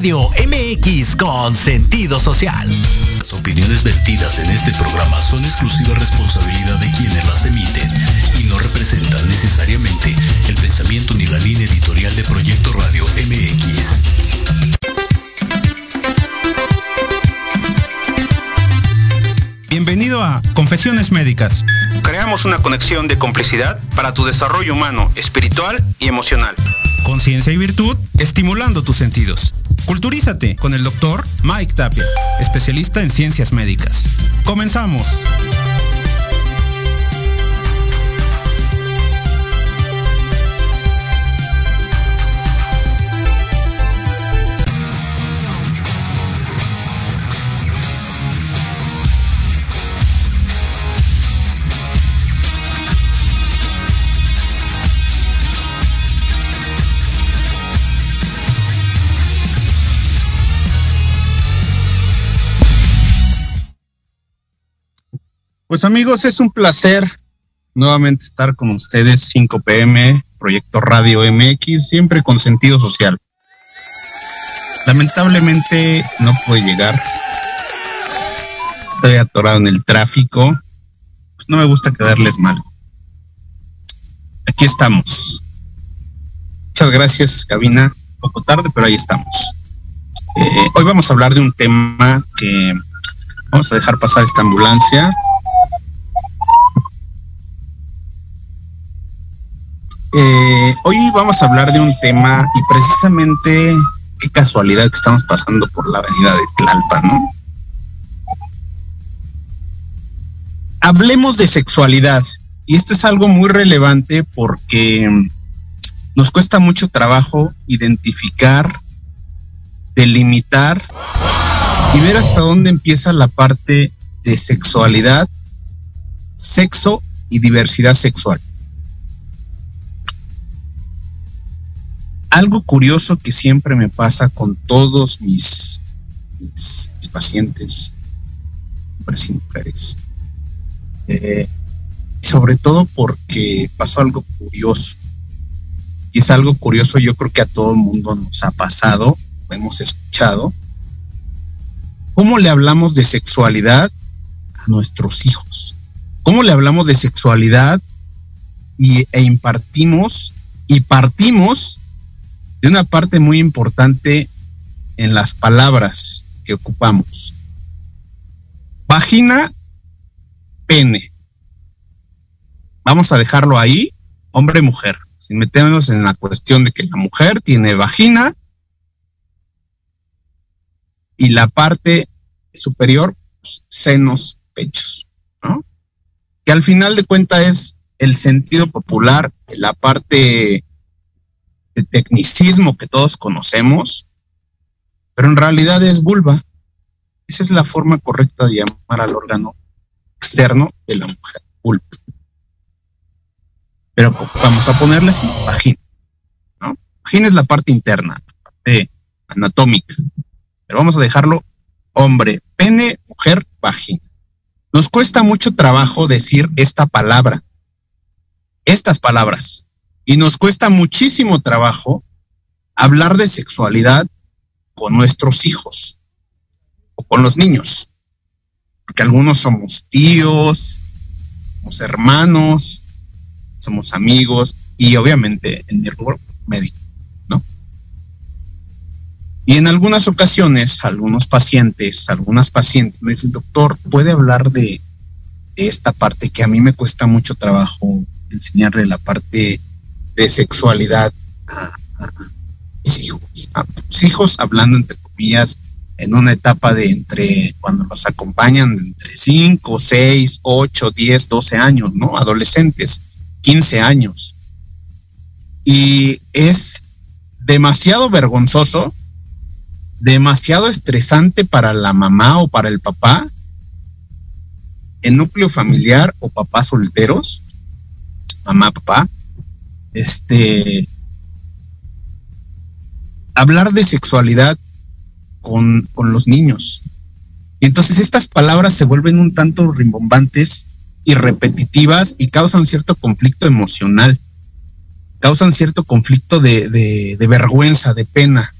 Radio MX con sentido social. Las opiniones vertidas en este programa son exclusiva responsabilidad de quienes las emiten y no representan necesariamente el pensamiento ni la línea editorial de Proyecto Radio MX. Bienvenido a Confesiones Médicas. Creamos una conexión de complicidad para tu desarrollo humano, espiritual y emocional. Conciencia y virtud, estimulando tus sentidos. Culturízate con el doctor Mike Tapia, especialista en ciencias médicas. Comenzamos. Pues amigos, es un placer nuevamente estar con ustedes 5 pm, Proyecto Radio MX, siempre con sentido social. Lamentablemente no puede llegar. Estoy atorado en el tráfico. Pues no me gusta quedarles mal. Aquí estamos. Muchas gracias, cabina. Un poco tarde, pero ahí estamos. Eh, hoy vamos a hablar de un tema que vamos a dejar pasar esta ambulancia. Eh, hoy vamos a hablar de un tema y precisamente qué casualidad que estamos pasando por la avenida de Tlalpa, ¿no? Hablemos de sexualidad y esto es algo muy relevante porque nos cuesta mucho trabajo identificar, delimitar y ver hasta dónde empieza la parte de sexualidad, sexo y diversidad sexual. Algo curioso que siempre me pasa con todos mis, pacientes, hombres y mujeres, eh, sobre todo porque pasó algo curioso. Y es algo curioso, yo creo que a todo el mundo nos ha pasado, hemos escuchado. ¿Cómo le hablamos de sexualidad a nuestros hijos? ¿Cómo le hablamos de sexualidad y, e impartimos y partimos de una parte muy importante en las palabras que ocupamos. Vagina, pene. Vamos a dejarlo ahí, hombre, mujer, sin meternos en la cuestión de que la mujer tiene vagina y la parte superior, pues, senos, pechos. Que al final de cuentas es el sentido popular, la parte de tecnicismo que todos conocemos, pero en realidad es vulva. Esa es la forma correcta de llamar al órgano externo de la mujer, vulva. Pero vamos a ponerle vagina. ¿no? Vagina es la parte interna, la parte anatómica. Pero vamos a dejarlo hombre, pene, mujer, vagina. Nos cuesta mucho trabajo decir esta palabra, estas palabras, y nos cuesta muchísimo trabajo hablar de sexualidad con nuestros hijos o con los niños. Porque algunos somos tíos, somos hermanos, somos amigos y obviamente en mi rubro médico, ¿no? Y en algunas ocasiones, algunos pacientes, algunas pacientes me dicen, doctor, ¿puede hablar de, esta parte que a mí me cuesta mucho trabajo enseñarle la parte de sexualidad a, mis hijos, a tus hijos, hablando entre comillas, en una etapa de entre, cuando los acompañan, entre 5, 6, 8, 10, 12 años, ¿no? Adolescentes, 15 años. Y es demasiado vergonzoso, demasiado estresante para la mamá o para el papá, en núcleo familiar o papás solteros, mamá, papá, este, hablar de sexualidad con, con los niños. Y entonces estas palabras se vuelven un tanto rimbombantes y repetitivas y causan cierto conflicto emocional, causan cierto conflicto de, de, de vergüenza, de pena.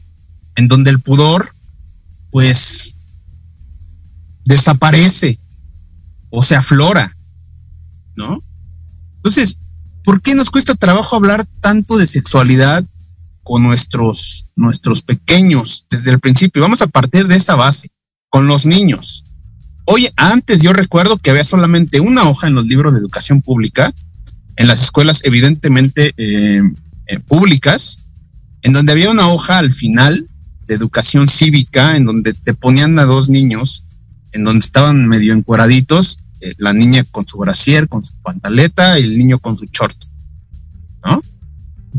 en donde el pudor, pues, desaparece o se aflora, ¿no? Entonces, ¿por qué nos cuesta trabajo hablar tanto de sexualidad con nuestros, nuestros pequeños desde el principio? Vamos a partir de esa base, con los niños. Hoy, antes yo recuerdo que había solamente una hoja en los libros de educación pública, en las escuelas evidentemente eh, eh, públicas, en donde había una hoja al final de educación cívica, en donde te ponían a dos niños, en donde estaban medio encueraditos, eh, la niña con su brasier, con su pantaleta, y el niño con su short, ¿no?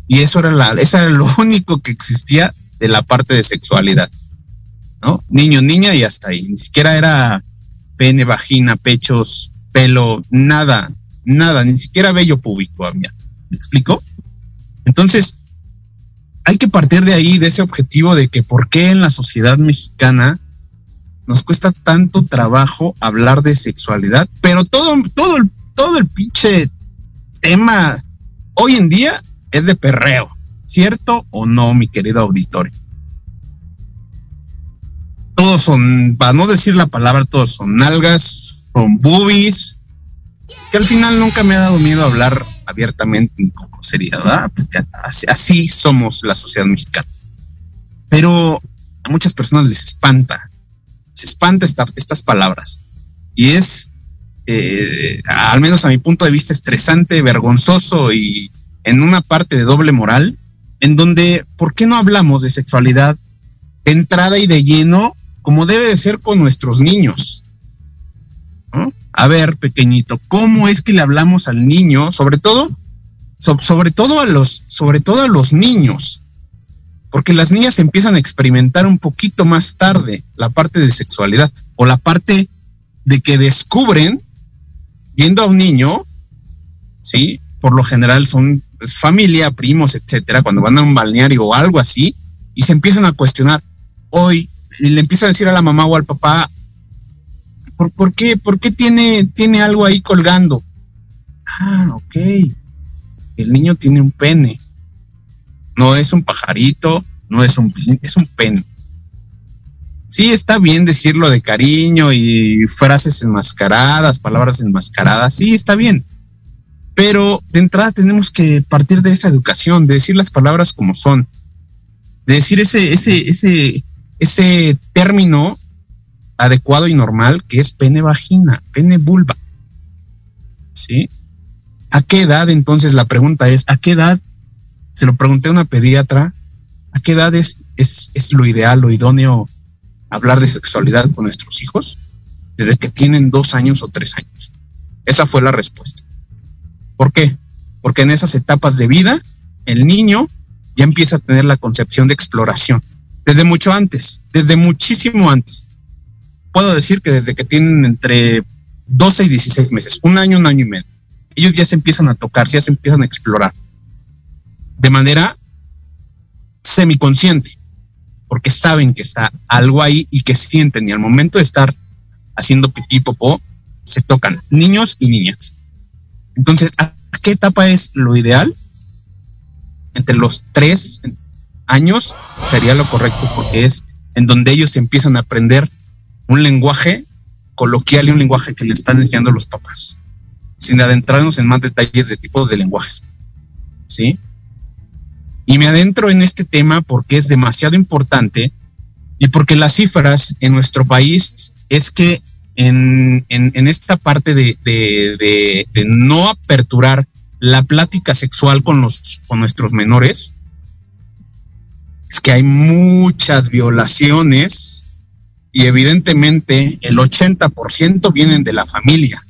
Y eso era, la, eso era lo único que existía de la parte de sexualidad, ¿no? Niño, niña y hasta ahí. Ni siquiera era pene, vagina, pechos, pelo, nada, nada, ni siquiera bello público había. ¿Me explico? Entonces, hay que partir de ahí, de ese objetivo de que por qué en la sociedad mexicana nos cuesta tanto trabajo hablar de sexualidad, pero todo, todo, el, todo el pinche tema hoy en día es de perreo, ¿cierto o no, mi querido auditorio? Todos son, para no decir la palabra, todos son nalgas, son boobies, que al final nunca me ha dado miedo hablar abiertamente ni con grosería, ¿verdad? Porque así, somos la sociedad mexicana. Pero a muchas personas les espanta, se espanta estas palabras. Y es, eh, al menos a mi punto de vista, estresante, vergonzoso y en una parte de doble moral, en donde, ¿por qué no hablamos de sexualidad de entrada y de lleno como debe de ser con nuestros niños? A ver, pequeñito, ¿cómo es que le hablamos al niño? Sobre todo, sobre todo a los, sobre todo a los niños, porque las niñas empiezan a experimentar un poquito más tarde la parte de sexualidad o la parte de que descubren viendo a un niño, sí, por lo general son pues, familia, primos, etcétera, cuando van a un balneario o algo así y se empiezan a cuestionar hoy y le empieza a decir a la mamá o al papá, ¿Por, qué? ¿Por qué tiene, tiene algo ahí colgando? Ah, ok. El niño tiene un pene. No es un pajarito, no es un, es un pene. Sí, está bien decirlo de cariño y frases enmascaradas, palabras enmascaradas, sí, está bien. Pero de entrada tenemos que partir de esa educación, de decir las palabras como son, de decir ese, ese, ese, ese término adecuado y normal, que es pene vagina, pene vulva. ¿Sí? ¿A qué edad entonces la pregunta es, ¿a qué edad? Se lo pregunté a una pediatra, ¿a qué edad es, lo ideal, lo idóneo hablar de sexualidad con nuestros hijos? Desde que tienen dos años o tres años. Esa fue la respuesta. ¿Por qué? Porque en esas etapas de vida, el niño ya empieza a tener la concepción de exploración. Desde mucho antes, desde muchísimo antes puedo decir que desde que tienen entre 12 y 16 meses, un año, un año y medio, ellos ya se empiezan a tocar, ya se empiezan a explorar de manera semiconsciente, porque saben que está algo ahí y que sienten y al momento de estar haciendo pipí, popó, se tocan niños y niñas. Entonces, ¿a qué etapa es lo ideal? Entre los tres años sería lo correcto porque es en donde ellos empiezan a aprender un lenguaje coloquial y un lenguaje que le están enseñando los papás, sin adentrarnos en más detalles de tipos de lenguajes. ¿Sí? Y me adentro en este tema porque es demasiado importante y porque las cifras en nuestro país es que en, esta parte de, de, no aperturar la plática sexual con, los, con nuestros menores, es que hay muchas violaciones y evidentemente el 80% vienen de la familia.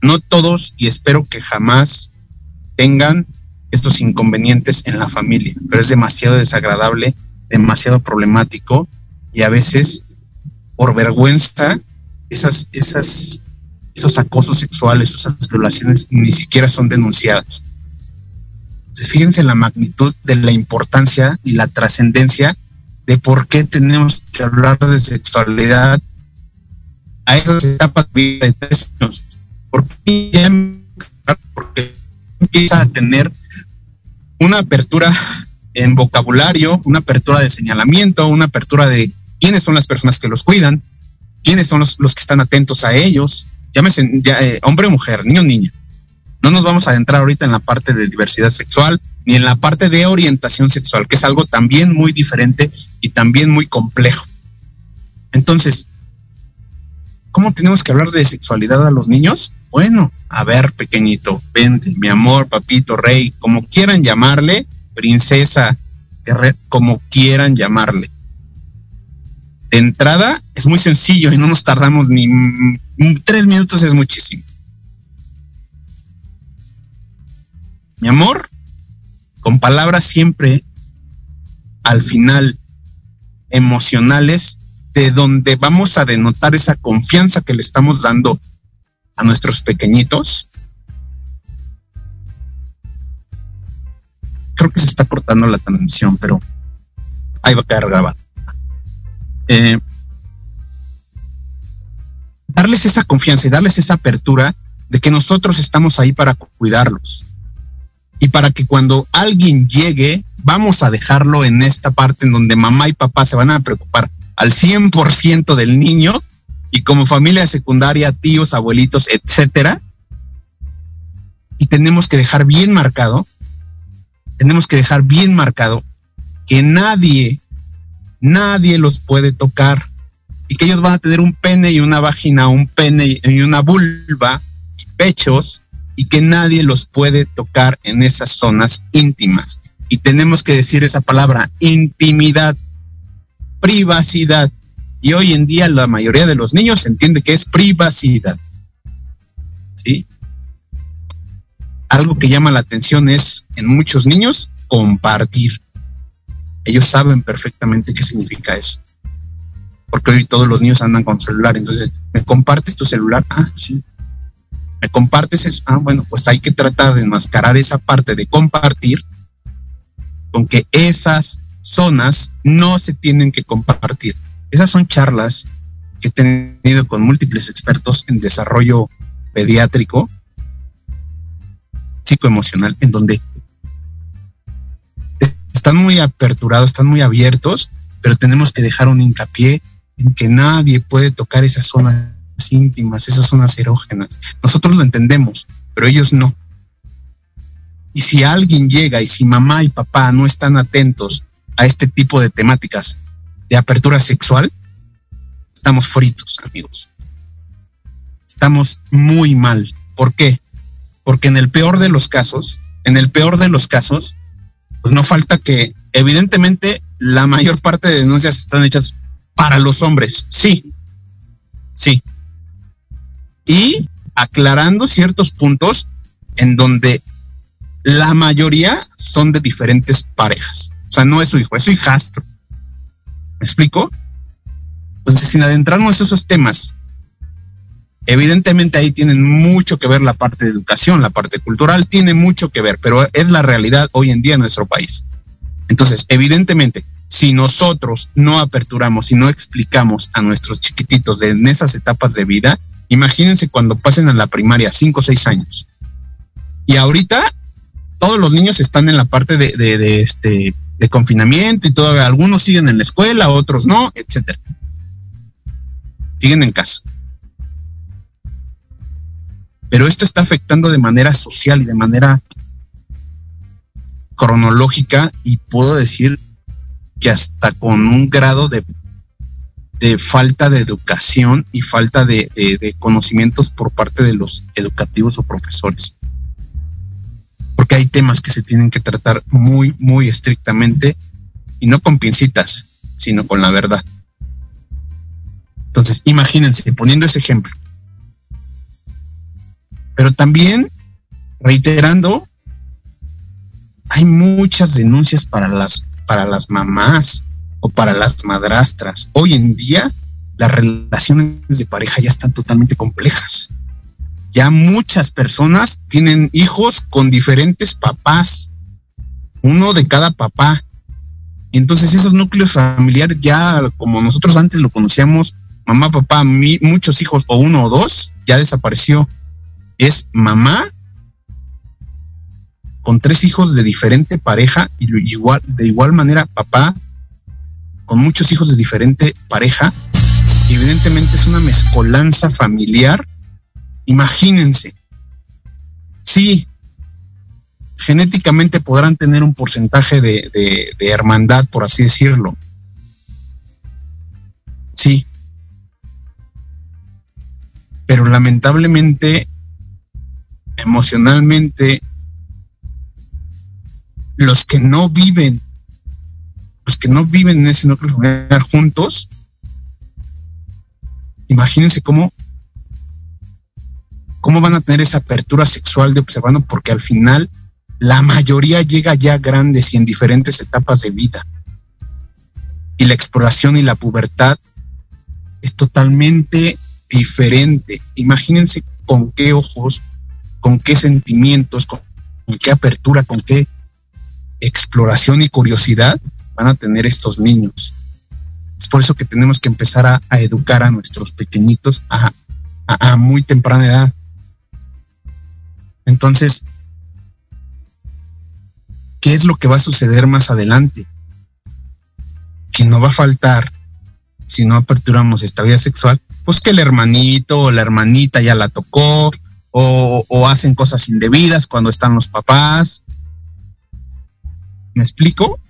No todos y espero que jamás tengan estos inconvenientes en la familia, pero es demasiado desagradable, demasiado problemático y a veces por vergüenza esas, esos acosos sexuales, esas violaciones ni siquiera son denunciadas. Fíjense la magnitud de la importancia y la trascendencia de por qué tenemos que hablar de sexualidad a esas etapas de tres años. Porque empieza a tener una apertura en vocabulario, una apertura de señalamiento, una apertura de quiénes son las personas que los cuidan, quiénes son los, que están atentos a ellos, llámese eh, hombre o mujer, niño o niña. No nos vamos a adentrar ahorita en la parte de diversidad sexual ni en la parte de orientación sexual, que es algo también muy diferente y también muy complejo. Entonces, ¿cómo tenemos que hablar de sexualidad a los niños? Bueno, a ver, pequeñito, vente, mi amor, papito, rey, como quieran llamarle, princesa, como quieran llamarle. De entrada es muy sencillo y no nos tardamos ni tres minutos, es muchísimo. Mi amor, con palabras siempre al final emocionales de donde vamos a denotar esa confianza que le estamos dando a nuestros pequeñitos creo que se está cortando la transmisión, pero ahí va a quedar grabado. Eh, darles esa confianza y darles esa apertura de que nosotros estamos ahí para cuidarlos. Y para que cuando alguien llegue, vamos a dejarlo en esta parte en donde mamá y papá se van a preocupar al 100% del niño y como familia secundaria, tíos, abuelitos, etcétera. Y tenemos que dejar bien marcado tenemos que dejar bien marcado que nadie, nadie los puede tocar y que ellos van a tener un pene y una vagina, un pene y una vulva y pechos y que nadie los puede tocar en esas zonas íntimas. Y tenemos que decir esa palabra, intimidad, privacidad. Y hoy en día la mayoría de los niños entiende que es privacidad. ¿Sí? algo que llama la atención es en muchos niños compartir. Ellos saben perfectamente qué significa eso. Porque hoy todos los niños andan con celular. Entonces, ¿me compartes tu celular? Ah, sí. ¿Me compartes eso? Ah, bueno, pues hay que tratar de enmascarar esa parte de compartir con que esas zonas no se tienen que compartir. Esas son charlas que he tenido con múltiples expertos en desarrollo pediátrico psicoemocional en donde están muy aperturados, están muy abiertos, pero tenemos que dejar un hincapié en que nadie puede tocar esas zonas íntimas, esas zonas erógenas. Nosotros lo entendemos, pero ellos no. Y si alguien llega y si mamá y papá no están atentos a este tipo de temáticas de apertura sexual, estamos fritos, amigos. Estamos muy mal. ¿Por qué? porque en el peor de los casos, en el peor de los casos, pues no falta que evidentemente la mayor parte de denuncias están hechas para los hombres, sí, sí. Y aclarando ciertos puntos en donde la mayoría son de diferentes parejas. O sea, no es su hijo, es su hijastro. ¿Me explico? Entonces, sin adentrarnos en esos temas Evidentemente ahí tienen mucho que ver la parte de educación, la parte cultural tiene mucho que ver, pero es la realidad hoy en día en nuestro país. Entonces, evidentemente, si nosotros no aperturamos y no explicamos a nuestros chiquititos de, en esas etapas de vida, imagínense cuando pasen a la primaria, cinco o seis años. Y ahorita todos los niños están en la parte de este de confinamiento y todo, algunos siguen en la escuela, otros no, etcétera. Siguen en casa. Pero esto está afectando de manera social y de manera cronológica y puedo decir que hasta con un grado de, de falta de educación y falta de, de, conocimientos por parte de los educativos o profesores. Porque hay temas que se tienen que tratar muy, muy estrictamente y no con pincitas, sino con la verdad. Entonces, imagínense, poniendo ese ejemplo, pero también, reiterando, hay muchas denuncias para las, para las mamás o para las madrastras. Hoy en día las relaciones de pareja ya están totalmente complejas. Ya muchas personas tienen hijos con diferentes papás, uno de cada papá. Entonces esos núcleos familiares ya como nosotros antes lo conocíamos, mamá, papá, muchos hijos o uno o dos, ya desapareció es mamá con tres hijos de diferente pareja y igual, de igual manera papá con muchos hijos de diferente pareja. Evidentemente es una mezcolanza familiar. Imagínense. Sí, genéticamente podrán tener un porcentaje de, hermandad, por así decirlo. Sí. Pero lamentablemente, emocionalmente, los que no viven los que no viven en ese núcleo familiar juntos, imagínense cómo, cómo van a tener esa apertura sexual de observando, porque al final la mayoría llega ya grandes y en diferentes etapas de vida. Y la exploración y la pubertad es totalmente diferente. Imagínense con qué ojos, con qué sentimientos, con qué apertura, con qué exploración y curiosidad van a tener estos niños. Es por eso que tenemos que empezar a, educar a nuestros pequeñitos a, a muy temprana edad. Entonces, ¿qué es lo que va a suceder más adelante? Que no va a faltar, si no aperturamos esta vida sexual, pues que el hermanito o la hermanita ya la tocó, o, hacen cosas indebidas cuando están los papás. ¿Me explico?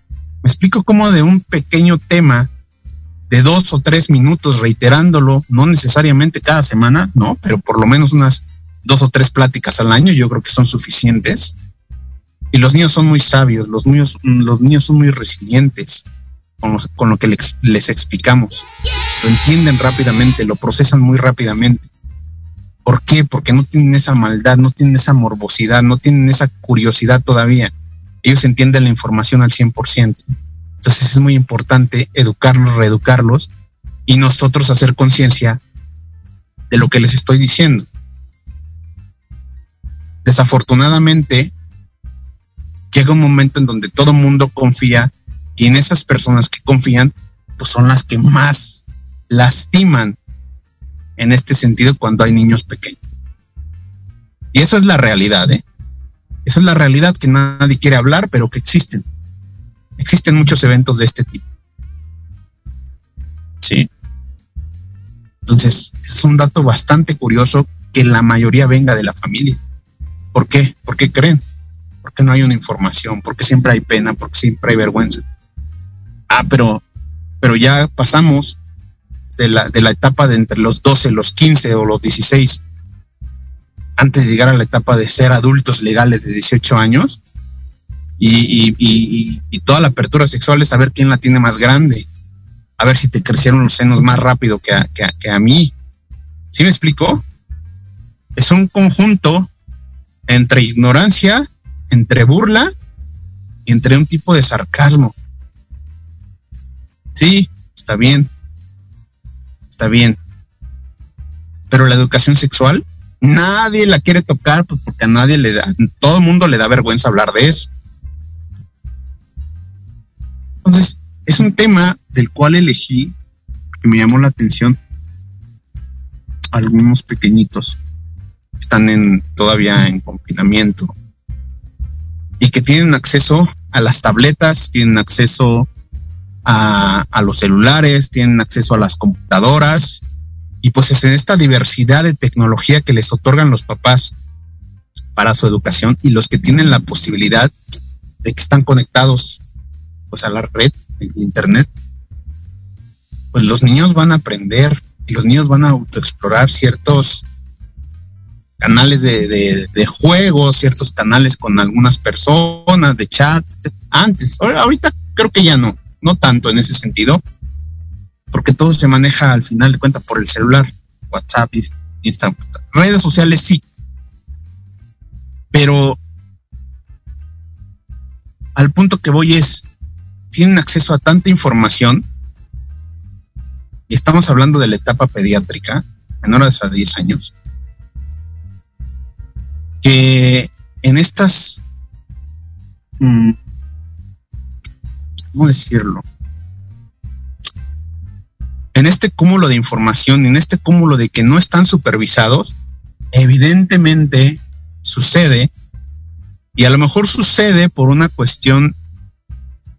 Me explico cómo de un pequeño tema de dos o tres minutos reiterándolo, no necesariamente cada semana, no, pero por lo menos unas dos o tres pláticas al año, yo creo que son suficientes. Y los niños son muy sabios, los niños, los niños son muy resilientes con, con lo que les, les explicamos. Lo entienden rápidamente, lo procesan muy rápidamente. ¿Por qué? Porque no tienen esa maldad, no tienen esa morbosidad, no tienen esa curiosidad todavía ellos entienden la información al 100%. Entonces es muy importante educarlos, reeducarlos y nosotros hacer conciencia de lo que les estoy diciendo. Desafortunadamente, llega un momento en donde todo mundo confía y en esas personas que confían, pues son las que más lastiman en este sentido cuando hay niños pequeños. Y esa es la realidad, ¿eh? Esa es la realidad que nadie quiere hablar, pero que existen. Existen muchos eventos de este tipo. Sí. Entonces, es un dato bastante curioso que la mayoría venga de la familia. ¿Por qué? ¿Por qué creen? Porque no hay una información, porque siempre hay pena, porque siempre hay vergüenza. Ah, pero, pero ya pasamos de la, de la etapa de entre los 12, los 15 o los 16 antes de llegar a la etapa de ser adultos legales de 18 años y, toda la apertura sexual es saber quién la tiene más grande, a ver si te crecieron los senos más rápido que a, que a, mí. ¿Sí me explicó? Es un conjunto entre ignorancia, entre burla y entre un tipo de sarcasmo. Sí, está bien. Está bien. Pero la educación sexual nadie la quiere tocar pues porque a nadie le da, todo el mundo le da vergüenza hablar de eso. Entonces, es un tema del cual elegí, que me llamó la atención, algunos pequeñitos están en, todavía en confinamiento y que tienen acceso a las tabletas, tienen acceso a, a los celulares, tienen acceso a las computadoras, y pues es en esta diversidad de tecnología que les otorgan los papás para su educación y los que tienen la posibilidad de que están conectados pues a la red, el internet, pues los niños van a aprender y los niños van a autoexplorar ciertos canales de, juegos, ciertos canales con algunas personas, de chat, antes, ahorita creo que ya no, no tanto en ese sentido, porque todo se maneja al final de cuentas por el celular, WhatsApp, Instagram, redes sociales sí, pero al punto que voy es, tienen acceso a tanta información, y estamos hablando de la etapa pediátrica, menores a 10 años, que en estas, mm, ¿cómo decirlo? en este cúmulo de información, en este cúmulo de que no están supervisados, evidentemente sucede Y a lo mejor sucede por una cuestión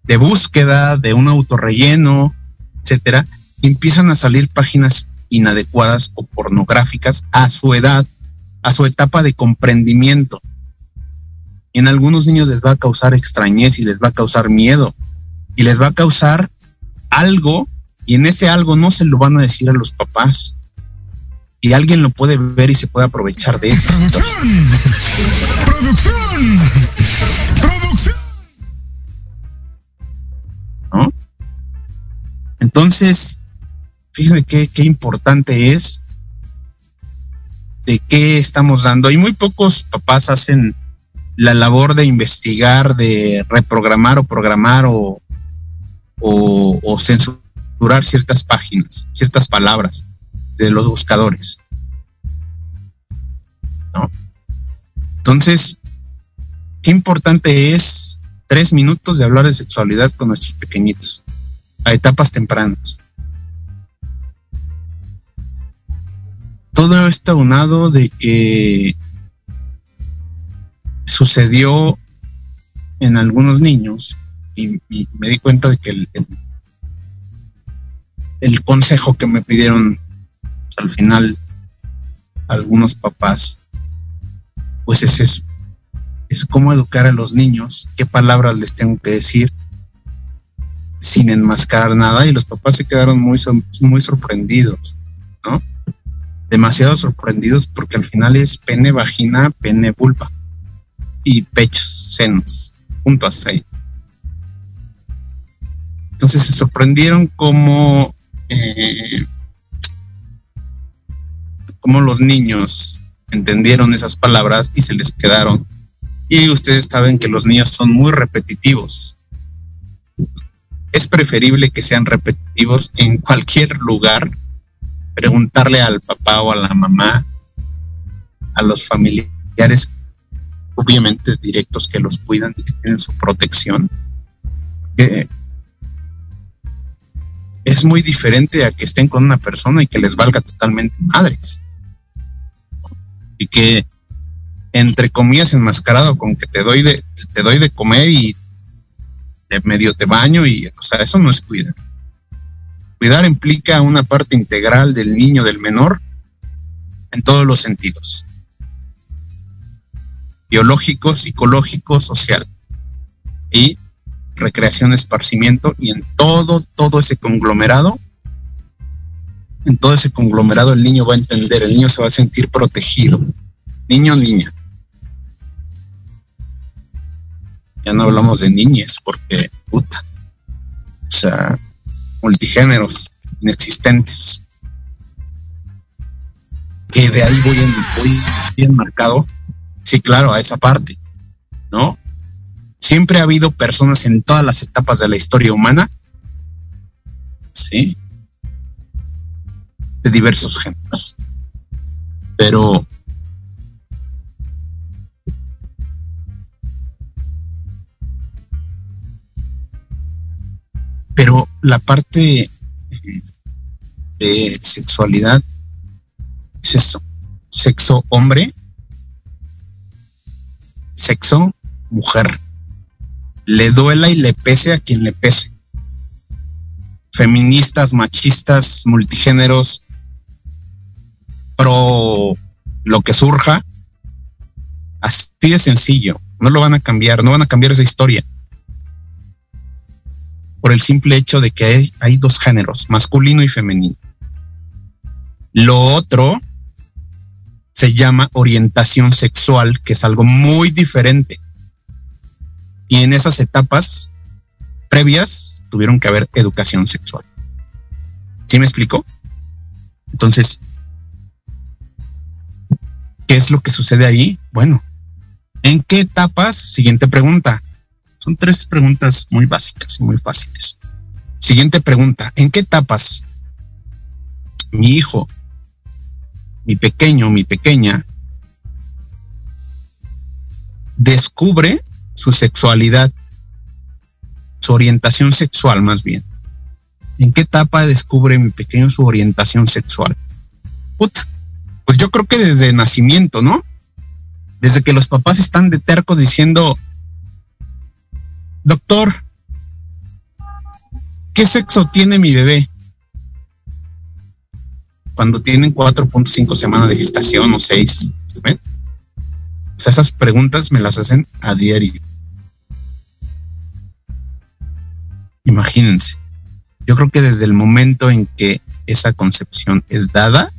de búsqueda, de un autorrelleno, etcétera, empiezan a salir páginas inadecuadas o pornográficas a su edad, a su etapa de comprendimiento. Y en algunos niños les va a causar extrañez y les va a causar miedo y les va a causar algo y en ese algo no se lo van a decir a los papás. Y alguien lo puede ver y se puede aprovechar de eso. ¡Producción! ¡Producción! ¡Producción! ¿No? Entonces, fíjense qué, qué importante es de qué estamos dando. Y muy pocos papás hacen la labor de investigar, de reprogramar o programar o, censurar ciertas páginas, ciertas palabras de los buscadores. ¿No? Entonces, qué importante es tres minutos de hablar de sexualidad con nuestros pequeñitos a etapas tempranas. Todo esto unado de que sucedió en algunos niños y, me di cuenta de que el, consejo que me pidieron al final algunos papás, pues es eso, es cómo educar a los niños, qué palabras les tengo que decir sin enmascarar nada y los papás se quedaron muy, muy sorprendidos. Demasiado sorprendidos porque al final es pene, vagina, pene, vulva y pechos, senos, junto hasta ahí. Entonces se sorprendieron como, eh, como los niños entendieron esas palabras y se les quedaron. Y ustedes saben que los niños son muy repetitivos. Es preferible que sean repetitivos en cualquier lugar. Preguntarle al papá o a la mamá, a los familiares, obviamente directos que los cuidan y que tienen su protección, es muy diferente a que estén con una persona y que les valga totalmente madres. Y que entre comillas enmascarado con que te doy de te doy de comer y de medio te baño y o sea, eso no es cuidar. Cuidar implica una parte integral del niño, del menor, en todos los sentidos. Biológico, psicológico, social. Y recreación, esparcimiento y en todo, todo ese conglomerado, en todo ese conglomerado el niño va a entender, el niño se va a sentir protegido, niño, niña. Ya no hablamos de niñes porque, puta, o sea, multigéneros inexistentes. Que de ahí voy, en, voy bien marcado, sí, claro, a esa parte, ¿no? siempre ha habido personas en todas las etapas de la historia humana, ¿sí? De diversos géneros. Pero pero la parte de sexualidad es eso, sexo hombre, sexo mujer le duela y le pese a quien le pese. Feministas, machistas, multigéneros, pro lo que surja, así de sencillo. No lo van a cambiar, no van a cambiar esa historia. Por el simple hecho de que hay, dos géneros, masculino y femenino. Lo otro se llama orientación sexual, que es algo muy diferente y en esas etapas previas tuvieron que haber educación sexual. ¿Sí me explico? Entonces, ¿qué es lo que sucede ahí? Bueno, ¿en qué etapas? Siguiente pregunta. Son tres preguntas muy básicas y muy fáciles. Siguiente pregunta, ¿en qué etapas mi hijo, mi pequeño, mi pequeña, descubre su sexualidad, su orientación sexual más bien. ¿En qué etapa descubre mi pequeño su orientación sexual? Puta, pues yo creo que desde nacimiento, ¿no? Desde que los papás están de tercos diciendo, doctor, ¿qué sexo tiene mi bebé? Cuando tienen 4.5 semanas de gestación o 6. ¿ven? O sea, esas preguntas me las hacen a diario. Imagínense. Yo creo que desde el momento en que esa concepción es dada,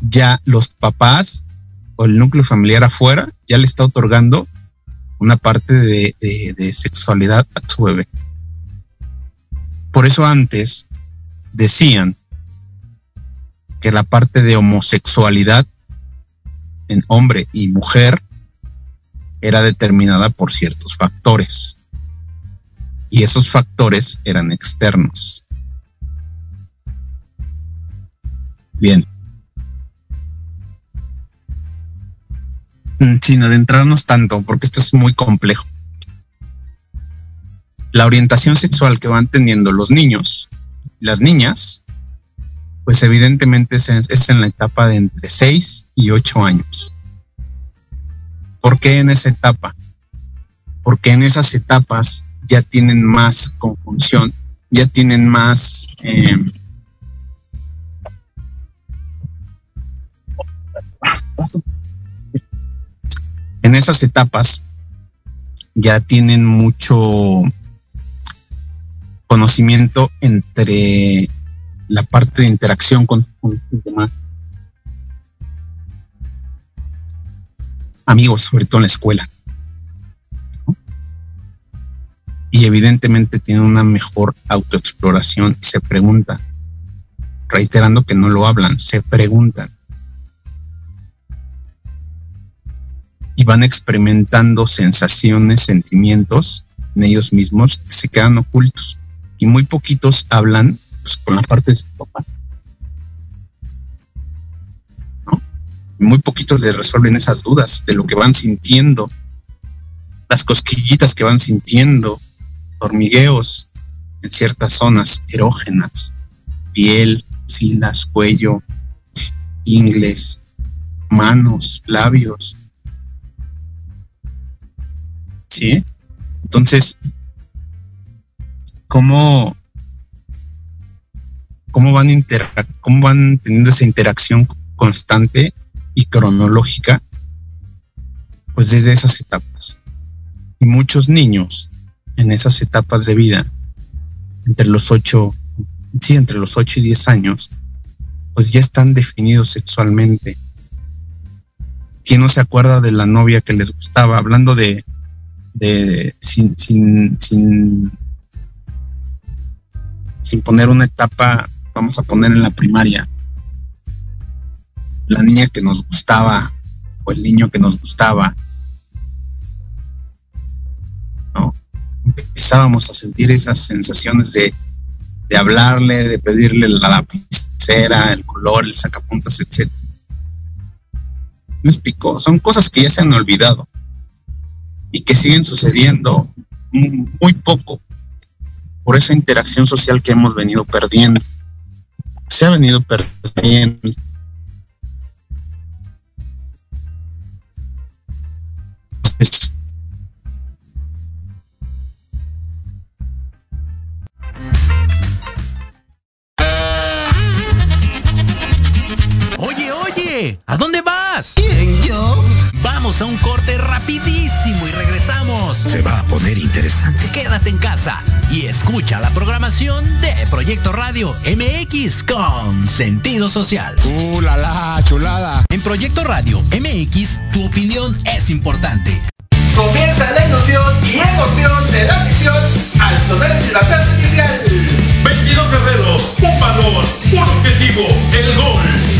ya los papás o el núcleo familiar afuera ya le está otorgando una parte de, de sexualidad a su bebé. Por eso antes decían que la parte de homosexualidad en hombre y mujer era determinada por ciertos factores. Y esos factores eran externos. Bien. Sin adentrarnos tanto, porque esto es muy complejo. La orientación sexual que van teniendo los niños, las niñas, pues evidentemente es en, es en la etapa de entre 6 y 8 años. ¿Por qué en esa etapa? Porque en esas etapas ya tienen más conjunción, ya tienen más... Eh, en esas etapas ya tienen mucho conocimiento entre la parte de interacción con, los demás. Amigos, sobre todo en la escuela. y evidentemente tiene una mejor autoexploración y se pregunta, reiterando que no lo hablan, se preguntan. Y van experimentando sensaciones, sentimientos en ellos mismos que se quedan ocultos. Y muy poquitos hablan pues, con la parte de su papá. ¿no? Muy poquitos le resuelven esas dudas de lo que van sintiendo, las cosquillitas que van sintiendo, hormigueos en ciertas zonas erógenas, piel, silas, cuello, ingles, manos, labios. ¿Sí? Entonces, ¿cómo, cómo, van, cómo van teniendo esa interacción constante y cronológica? Pues desde esas etapas. Y muchos niños en esas etapas de vida, entre los 8, sí, entre los 8 y 10 años, pues ya están definidos sexualmente. ¿Quién no se acuerda de la novia que les gustaba? Hablando de, de sin, sin, sin, sin poner una etapa, vamos a poner en la primaria, la niña que nos gustaba o el niño que nos gustaba, empezábamos a sentir esas sensaciones de, de hablarle, de pedirle la lapicera, el color, el sacapuntas, etc. Me explico, son cosas que ya se han olvidado y que siguen sucediendo muy poco por esa interacción social que hemos venido perdiendo. Se ha venido perdiendo. ¿A dónde vas? ¿Quién, yo? Vamos a un corte rapidísimo y regresamos. Se va a poner interesante. Quédate en casa y escucha la programación de Proyecto Radio MX con sentido social. ¡Uh, la, la chulada! En Proyecto Radio MX, tu opinión es importante. Comienza la ilusión y emoción de la misión al sonar el silbatazo inicial. 22 guerreros, un balón, un objetivo, el gol.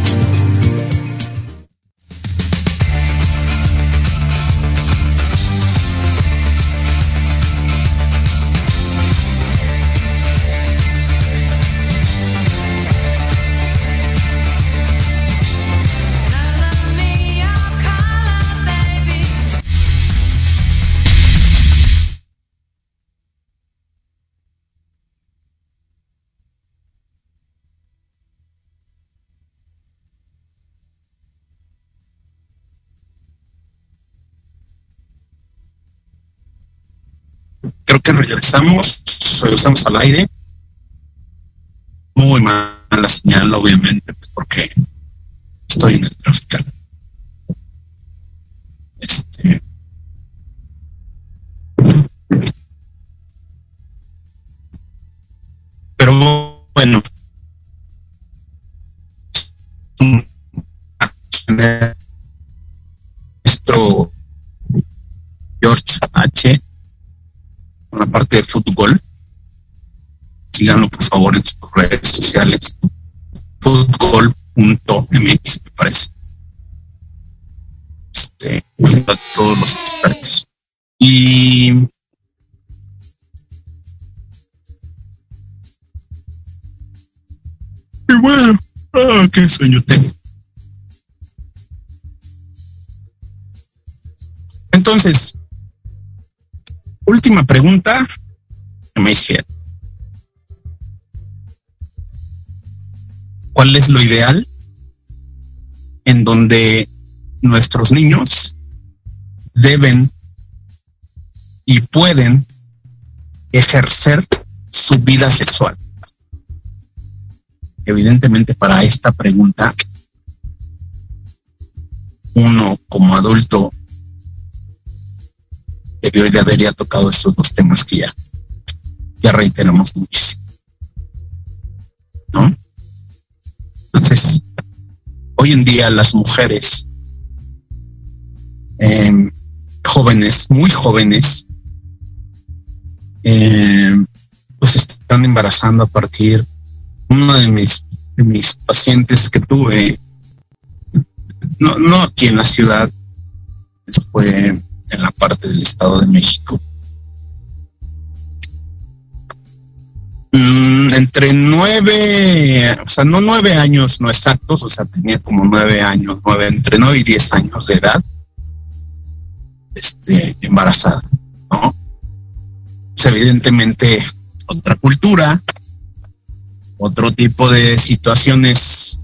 Regresamos, regresamos al aire. Muy mala señal, obviamente, pues, porque estoy en el tráfico. Este. Pero bueno. Fútbol. Síganlo por favor en sus redes sociales. Fútbol.mx me parece. Este, a todos los expertos. Y y bueno, ah, qué sueño tengo. Entonces, última pregunta ¿Cuál es lo ideal en donde nuestros niños deben y pueden ejercer su vida sexual? Evidentemente para esta pregunta, uno como adulto debió de haber ya tocado estos dos temas que ya, ya reiteramos muchísimo. ¿No? Entonces, hoy en día las mujeres eh, jóvenes, muy jóvenes, eh, pues están embarazando a partir uno de mis de mis pacientes que tuve no no aquí en la ciudad fue en la parte del Estado de México Mm, entre nueve, o sea, no nueve años, no exactos, o sea, tenía como nueve años, nueve, entre nueve y diez años de edad, este, embarazada, ¿no? Evidentemente otra cultura, otro tipo de situaciones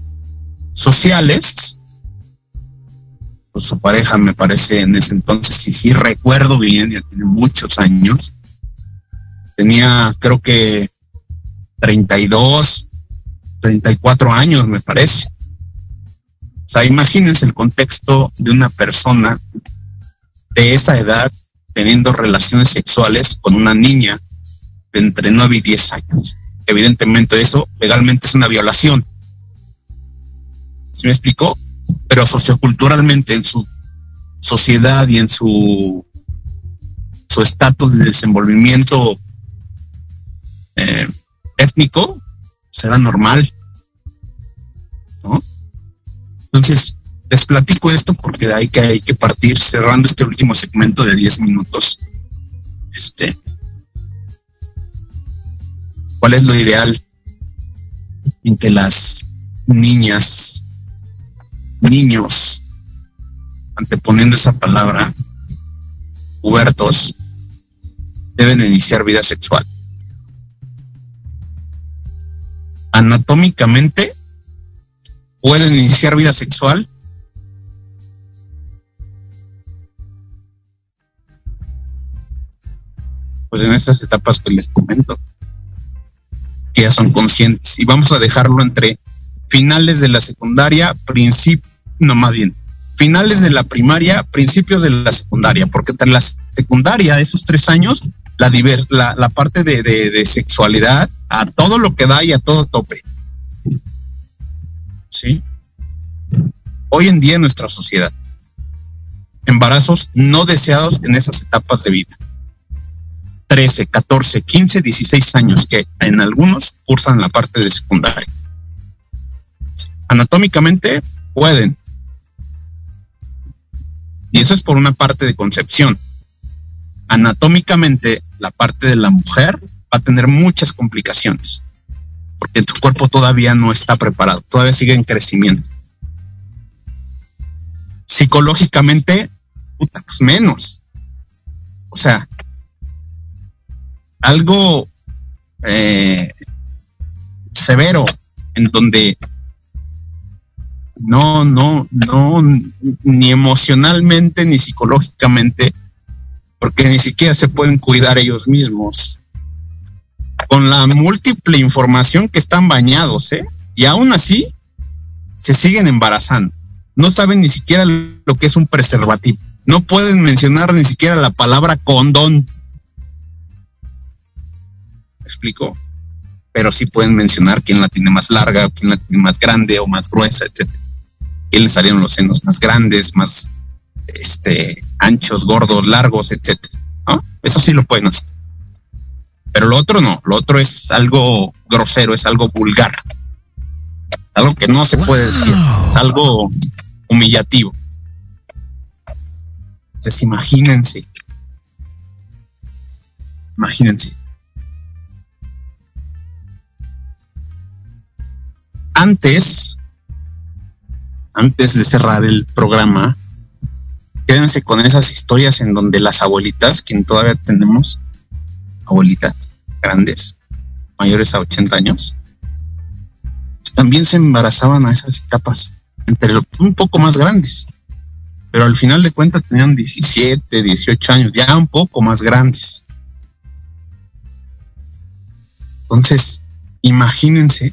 sociales, pues su pareja me parece en ese entonces, y sí recuerdo bien, ya tiene muchos años, tenía creo que 32, 34 años, me parece. O sea, imagínense el contexto de una persona de esa edad teniendo relaciones sexuales con una niña de entre 9 y 10 años. Evidentemente eso legalmente es una violación. ¿Sí me explicó? Pero socioculturalmente en su sociedad y en su su estatus de desenvolvimiento eh, étnico, será normal. ¿No? Entonces, les platico esto porque hay que, hay que partir cerrando este último segmento de 10 minutos. Este, ¿Cuál es lo ideal en que las niñas, niños, anteponiendo esa palabra, pubertos, deben iniciar vida sexual? Anatómicamente, pueden iniciar vida sexual pues en estas etapas que les comento, que ya son conscientes. Y vamos a dejarlo entre finales de la secundaria, principio, no más bien, finales de la primaria, principios de la secundaria, porque en la secundaria, esos tres años, la, la, la parte de, de, sexualidad a todo lo que da y a todo tope. ¿Sí? Hoy en día en nuestra sociedad, embarazos no deseados en esas etapas de vida. 13, 14, 15, 16 años, que en algunos cursan la parte de secundaria. Anatómicamente pueden. Y eso es por una parte de concepción. Anatómicamente, la parte de la mujer va a tener muchas complicaciones, porque tu cuerpo todavía no está preparado, todavía sigue en crecimiento. Psicológicamente, puta, pues menos. O sea, algo eh, severo en donde no, no, no, ni emocionalmente ni psicológicamente, porque ni siquiera se pueden cuidar ellos mismos. Con la múltiple información que están bañados, ¿eh? Y aún así, se siguen embarazando. No saben ni siquiera lo que es un preservativo. No pueden mencionar ni siquiera la palabra condón explico? Pero sí pueden mencionar quién la tiene más larga, quién la tiene más grande o más gruesa, etcétera. Quién le salieron los senos más grandes, más este, anchos, gordos, largos, etcétera. Eso sí lo pueden hacer. Pero lo otro no, lo otro es algo grosero, es algo vulgar. Algo que no se puede decir, es algo humillativo. Entonces imagínense, imagínense, antes, antes de cerrar el programa, quédense con esas historias en donde las abuelitas, quien todavía tenemos, abuelitas grandes, mayores a 80 años, también se embarazaban a esas etapas, entre un poco más grandes, pero al final de cuentas tenían 17, 18 años, ya un poco más grandes. Entonces, imagínense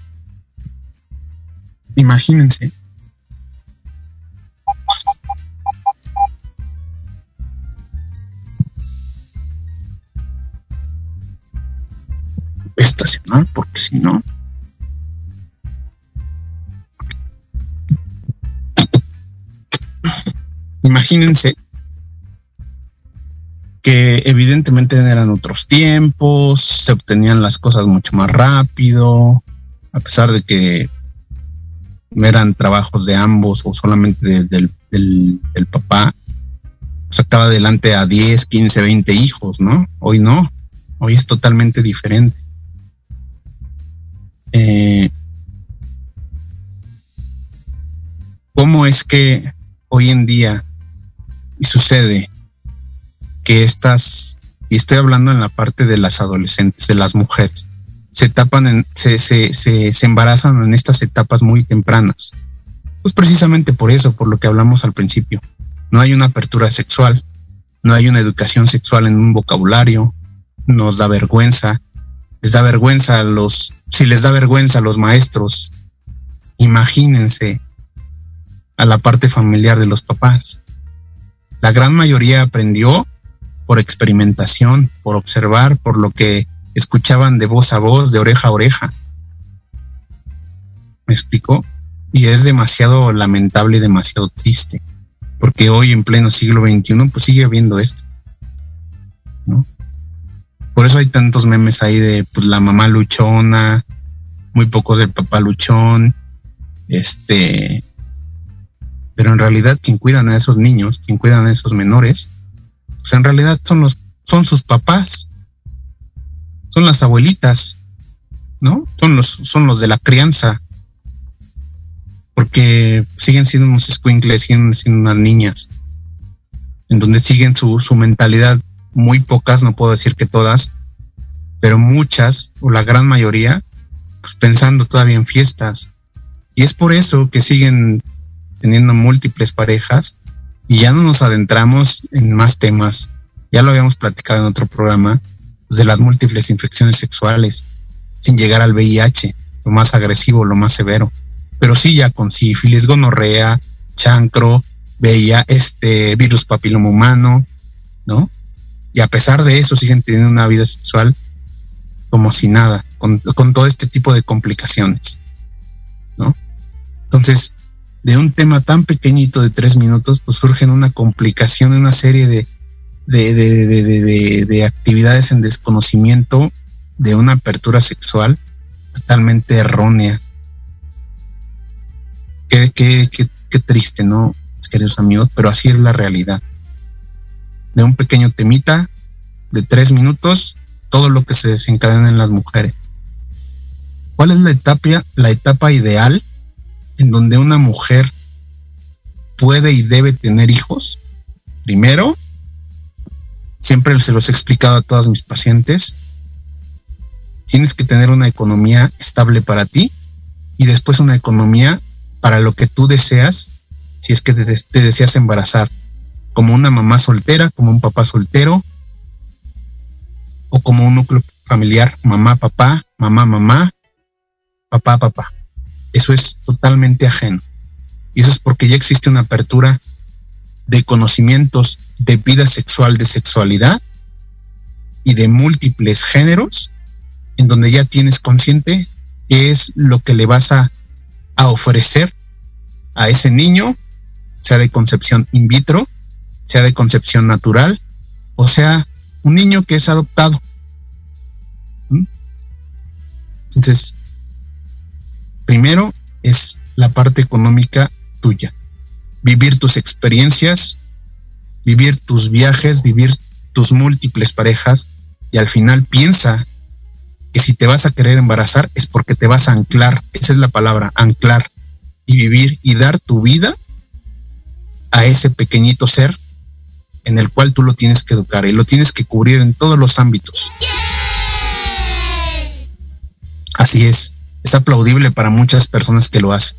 Imagínense. Estacionar, porque si no. Imagínense que evidentemente eran otros tiempos, se obtenían las cosas mucho más rápido, a pesar de que eran trabajos de ambos o solamente del, del, papá, sacaba adelante a 10, 15, 20 hijos, ¿no? Hoy no, hoy es totalmente diferente. Eh, ¿Cómo es que hoy en día sucede que estas, y estoy hablando en la parte de las adolescentes, de las mujeres, se tapan en, se, se, se, embarazan en estas etapas muy tempranas. Pues precisamente por eso, por lo que hablamos al principio. No hay una apertura sexual, no hay una educación sexual en un vocabulario, nos da vergüenza, les da vergüenza a los, si les da vergüenza a los maestros, imagínense a la parte familiar de los papás. La gran mayoría aprendió por experimentación, por observar, por lo que escuchaban de voz a voz, de oreja a oreja. ¿Me explico? Y es demasiado lamentable y demasiado triste, porque hoy en pleno siglo XXI pues sigue habiendo esto. ¿no? Por eso hay tantos memes ahí de pues la mamá luchona muy pocos del papá luchón, este, pero en realidad quien cuidan a esos niños, quien cuidan a esos menores, pues en realidad son los, son sus papás, son las abuelitas, ¿no? Son los, son los de la crianza, porque siguen siendo unos squinkles, siguen siendo unas niñas, en donde siguen su, su mentalidad, muy pocas, no puedo decir que todas, pero muchas, o la gran mayoría, pues pensando todavía en fiestas. Y es por eso que siguen teniendo múltiples parejas y ya no nos adentramos en más temas. Ya lo habíamos platicado en otro programa pues, de las múltiples infecciones sexuales, sin llegar al VIH, lo más agresivo, lo más severo. Pero sí ya con sífilis, gonorrea, chancro, VIH, este virus papiloma humano, ¿no? Y a pesar de eso siguen teniendo una vida sexual como si nada, con, todo este tipo de complicaciones, ¿no? Entonces, de un tema tan pequeñito de tres minutos, pues surgen una complicación, una serie de, de, de actividades en desconocimiento de una apertura sexual totalmente errónea. Qué, qué, qué, qué triste, ¿no? Queridos amigos, pero así es la realidad. De un pequeño temita de tres minutos, todo lo que se desencadena en las mujeres. ¿Cuál es la etapa, la etapa ideal en donde una mujer puede y debe tener hijos. Primero, siempre se los he explicado a todas mis pacientes, tienes que tener una economía estable para ti y después una economía para lo que tú deseas, si es que te, te deseas embarazar, como una mamá soltera, como un papá soltero, o como un núcleo familiar, mamá, papá, mamá, mamá, papá, papá. Eso es totalmente ajeno. Y eso es porque ya existe una apertura de conocimientos de vida sexual, de sexualidad y de múltiples géneros, en donde ya tienes consciente qué es lo que le vas a, a ofrecer a ese niño, sea de concepción in vitro, sea de concepción natural, o sea, un niño que es adoptado. ¿Mm? Entonces, primero es la parte económica tuya. Vivir tus experiencias, vivir tus viajes, vivir tus múltiples parejas y al final piensa que si te vas a querer embarazar es porque te vas a anclar, esa es la palabra, anclar y vivir y dar tu vida a ese pequeñito ser en el cual tú lo tienes que educar y lo tienes que cubrir en todos los ámbitos. Así es es aplaudible para muchas personas que lo hacen.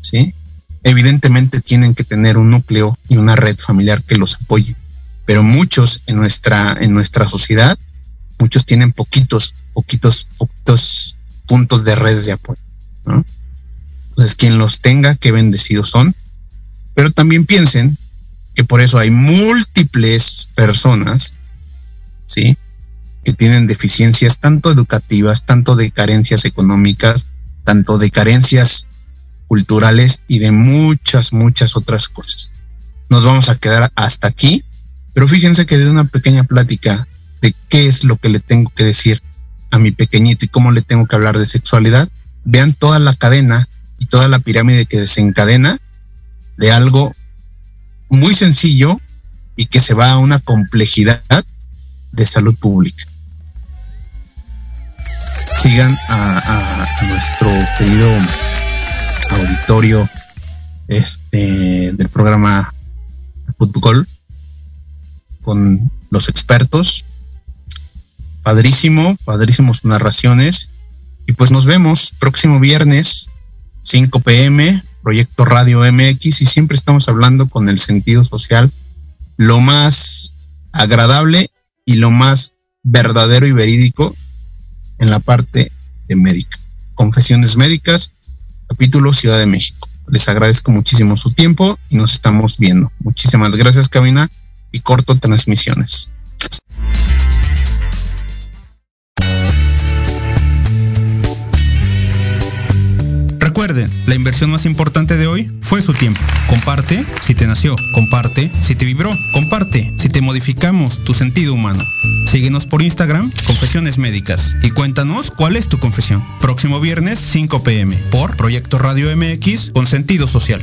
¿Sí? Evidentemente tienen que tener un núcleo y una red familiar que los apoye, pero muchos en nuestra, en nuestra sociedad, muchos tienen poquitos, poquitos, poquitos puntos de redes de apoyo. ¿no? Entonces, quien los tenga, qué bendecidos son, pero también piensen que por eso hay múltiples personas, ¿sí? que tienen deficiencias tanto educativas, tanto de carencias económicas, tanto de carencias culturales y de muchas, muchas otras cosas. Nos vamos a quedar hasta aquí, pero fíjense que de una pequeña plática de qué es lo que le tengo que decir a mi pequeñito y cómo le tengo que hablar de sexualidad, vean toda la cadena y toda la pirámide que desencadena de algo muy sencillo y que se va a una complejidad de salud pública sigan a, nuestro querido auditorio este del programa Fútbol con los expertos. Padrísimo, padrísimo sus narraciones. Y pues nos vemos próximo viernes, 5 pm, Proyecto Radio MX, y siempre estamos hablando con el sentido social, lo más agradable y lo más verdadero y verídico en la parte de médica. Confesiones médicas, capítulo Ciudad de México. Les agradezco muchísimo su tiempo y nos estamos viendo. Muchísimas gracias, cabina, y corto transmisiones. Recuerden, la inversión más importante de hoy fue su tiempo. Comparte si te nació, comparte si te vibró, comparte si te modificamos tu sentido humano. Síguenos por Instagram, Confesiones Médicas, y cuéntanos cuál es tu confesión. Próximo viernes 5 pm por Proyecto Radio MX con sentido social.